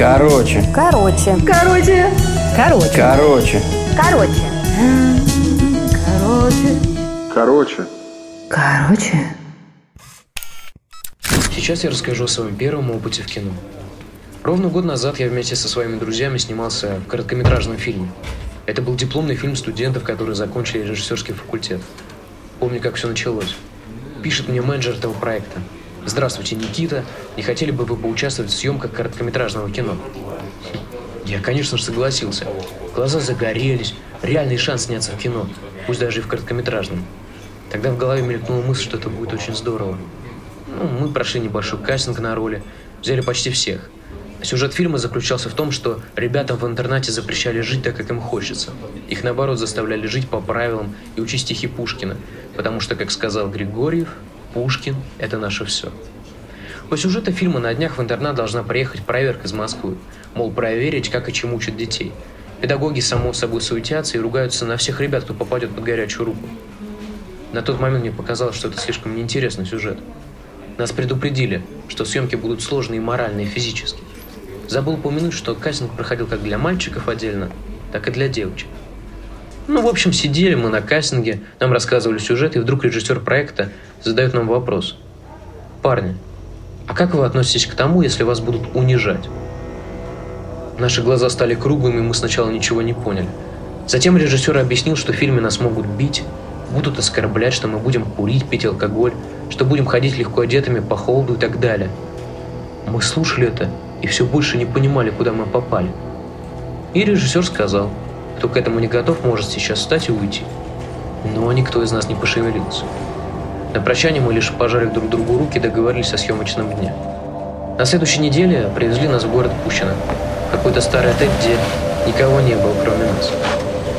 Короче. Короче. Короче. Короче. Короче. Короче. Короче. Короче. Короче. Сейчас я расскажу о своем первом опыте в кино. Ровно год назад я вместе со своими друзьями снимался в короткометражном фильме. Это был дипломный фильм студентов, которые закончили режиссерский факультет. Помню, как все началось. Пишет мне менеджер этого проекта. Здравствуйте, Никита. Не хотели бы вы поучаствовать в съемках короткометражного кино? Я, конечно же, согласился. Глаза загорелись. Реальный шанс сняться в кино, пусть даже и в короткометражном. Тогда в голове мелькнула мысль, что это будет очень здорово. Ну, мы прошли небольшой кастинг на роли, взяли почти всех. Сюжет фильма заключался в том, что ребятам в интернате запрещали жить так, как им хочется. Их, наоборот, заставляли жить по правилам и учить стихи Пушкина, потому что, как сказал Григорьев, Пушкин – это наше все. По сюжету фильма на днях в интернат должна приехать проверка из Москвы, мол, проверить, как и чему учат детей. Педагоги, само собой, суетятся и ругаются на всех ребят, кто попадет под горячую руку. На тот момент мне показалось, что это слишком неинтересный сюжет. Нас предупредили, что съемки будут сложные и морально, и физически. Забыл упомянуть, что кастинг проходил как для мальчиков отдельно, так и для девочек. Ну, в общем, сидели мы на кастинге, нам рассказывали сюжет, и вдруг режиссер проекта задает нам вопрос. Парни, а как вы относитесь к тому, если вас будут унижать? Наши глаза стали круглыми, мы сначала ничего не поняли. Затем режиссер объяснил, что в фильме нас могут бить, будут оскорблять, что мы будем курить, пить алкоголь, что будем ходить легко одетыми по холоду и так далее. Мы слушали это и все больше не понимали, куда мы попали. И режиссер сказал, кто к этому не готов, может сейчас встать и уйти. Но никто из нас не пошевелился. На прощание мы лишь пожали друг другу руки и договорились о съемочном дне. На следующей неделе привезли нас в город Пущино, какой-то старый отель, где никого не было, кроме нас.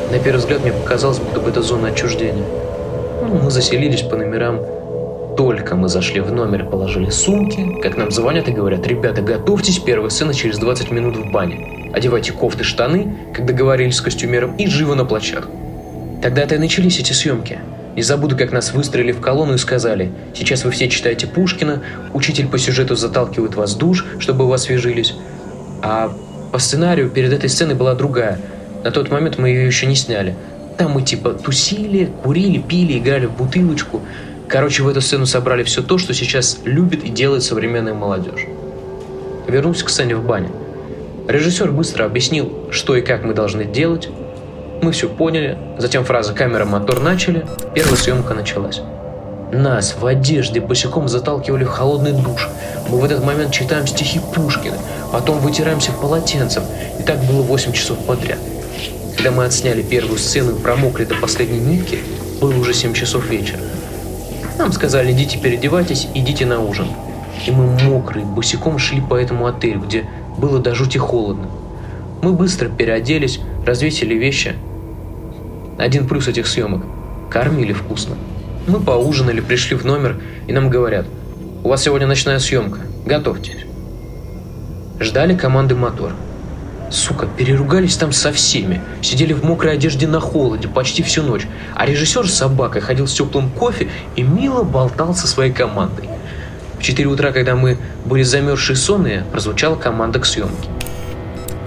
На первый взгляд мне показалось, будто бы это зона отчуждения. Ну, мы заселились по номерам. Только мы зашли в номер и положили сумки, как нам звонят и говорят, ребята, готовьтесь, первая сцена через 20 минут в бане. Одевайте кофты, штаны, как договорились с костюмером, и живо на площадку. Тогда-то и начались эти съемки. Не забуду, как нас выстроили в колонну и сказали, сейчас вы все читаете Пушкина, учитель по сюжету заталкивает вас в душ, чтобы вы освежились. А по сценарию перед этой сценой была другая. На тот момент мы ее еще не сняли. Там мы типа тусили, курили, пили, играли в бутылочку. Короче, в эту сцену собрали все то, что сейчас любит и делает современная молодежь. Вернулся к сцене в бане. Режиссер быстро объяснил, что и как мы должны делать. Мы все поняли. Затем фраза «камера, мотор» начали. Первая съемка началась. Нас в одежде босиком заталкивали в холодный душ. Мы в этот момент читаем стихи Пушкина, потом вытираемся полотенцем. И так было 8 часов подряд. Когда мы отсняли первую сцену и промокли до последней нитки, было уже 7 часов вечера. Нам сказали, идите переодевайтесь, идите на ужин. И мы мокрые, босиком шли по этому отелю, где было до жути холодно. Мы быстро переоделись, развесили вещи. Один плюс этих съемок – кормили вкусно. Мы поужинали, пришли в номер, и нам говорят, у вас сегодня ночная съемка, готовьтесь. Ждали команды мотор. Сука, переругались там со всеми. Сидели в мокрой одежде на холоде почти всю ночь. А режиссер с собакой ходил с теплым кофе и мило болтал со своей командой. В 4 утра, когда мы были замерзшие сонные, прозвучала команда к съемке.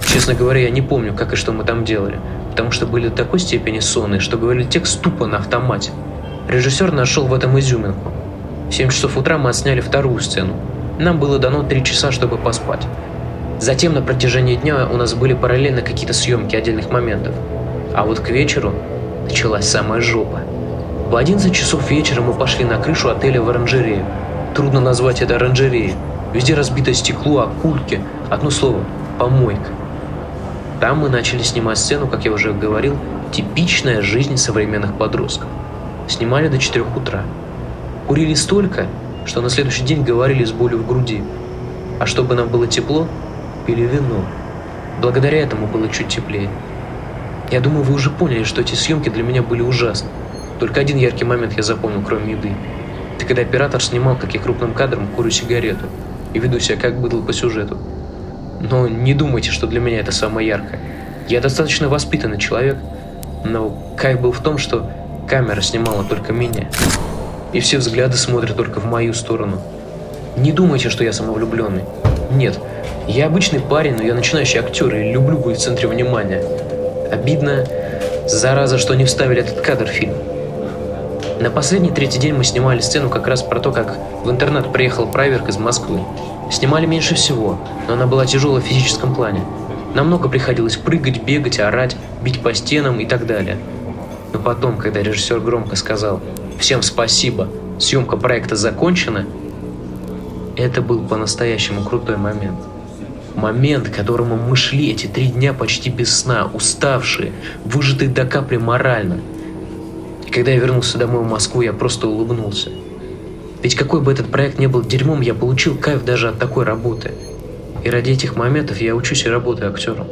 Честно говоря, я не помню, как и что мы там делали, потому что были до такой степени сонные, что говорили текст тупо на автомате. Режиссер нашел в этом изюминку. В 7 часов утра мы отсняли вторую сцену. Нам было дано 3 часа, чтобы поспать. Затем на протяжении дня у нас были параллельно какие-то съемки отдельных моментов. А вот к вечеру началась самая жопа. В 11 часов вечера мы пошли на крышу отеля в оранжерею. Трудно назвать это оранжереей. Везде разбито стекло, окульки. Одно слово – помойка. Там мы начали снимать сцену, как я уже говорил, типичная жизнь современных подростков. Снимали до 4 утра. Курили столько, что на следующий день говорили с болью в груди. А чтобы нам было тепло, пили вино. Благодаря этому было чуть теплее. Я думаю, вы уже поняли, что эти съемки для меня были ужасны. Только один яркий момент я запомнил, кроме еды. Это когда оператор снимал, как я крупным кадром курю сигарету и веду себя как быдло по сюжету. Но не думайте, что для меня это самое яркое. Я достаточно воспитанный человек, но кайф был в том, что камера снимала только меня. И все взгляды смотрят только в мою сторону. Не думайте, что я самовлюбленный. Нет, я обычный парень, но я начинающий актер и люблю быть в центре внимания. Обидно, зараза, что не вставили этот кадр в фильм. На последний третий день мы снимали сцену как раз про то, как в интернат приехал Прайверк из Москвы. Снимали меньше всего, но она была тяжелая в физическом плане. Нам много приходилось прыгать, бегать, орать, бить по стенам и так далее. Но потом, когда режиссер громко сказал «Всем спасибо, съемка проекта закончена», это был по-настоящему крутой момент. Момент, к которому мы шли эти три дня почти без сна, уставшие, выжатые до капли морально. И когда я вернулся домой в Москву, я просто улыбнулся. Ведь какой бы этот проект не был дерьмом, я получил кайф даже от такой работы. И ради этих моментов я учусь и работаю актером.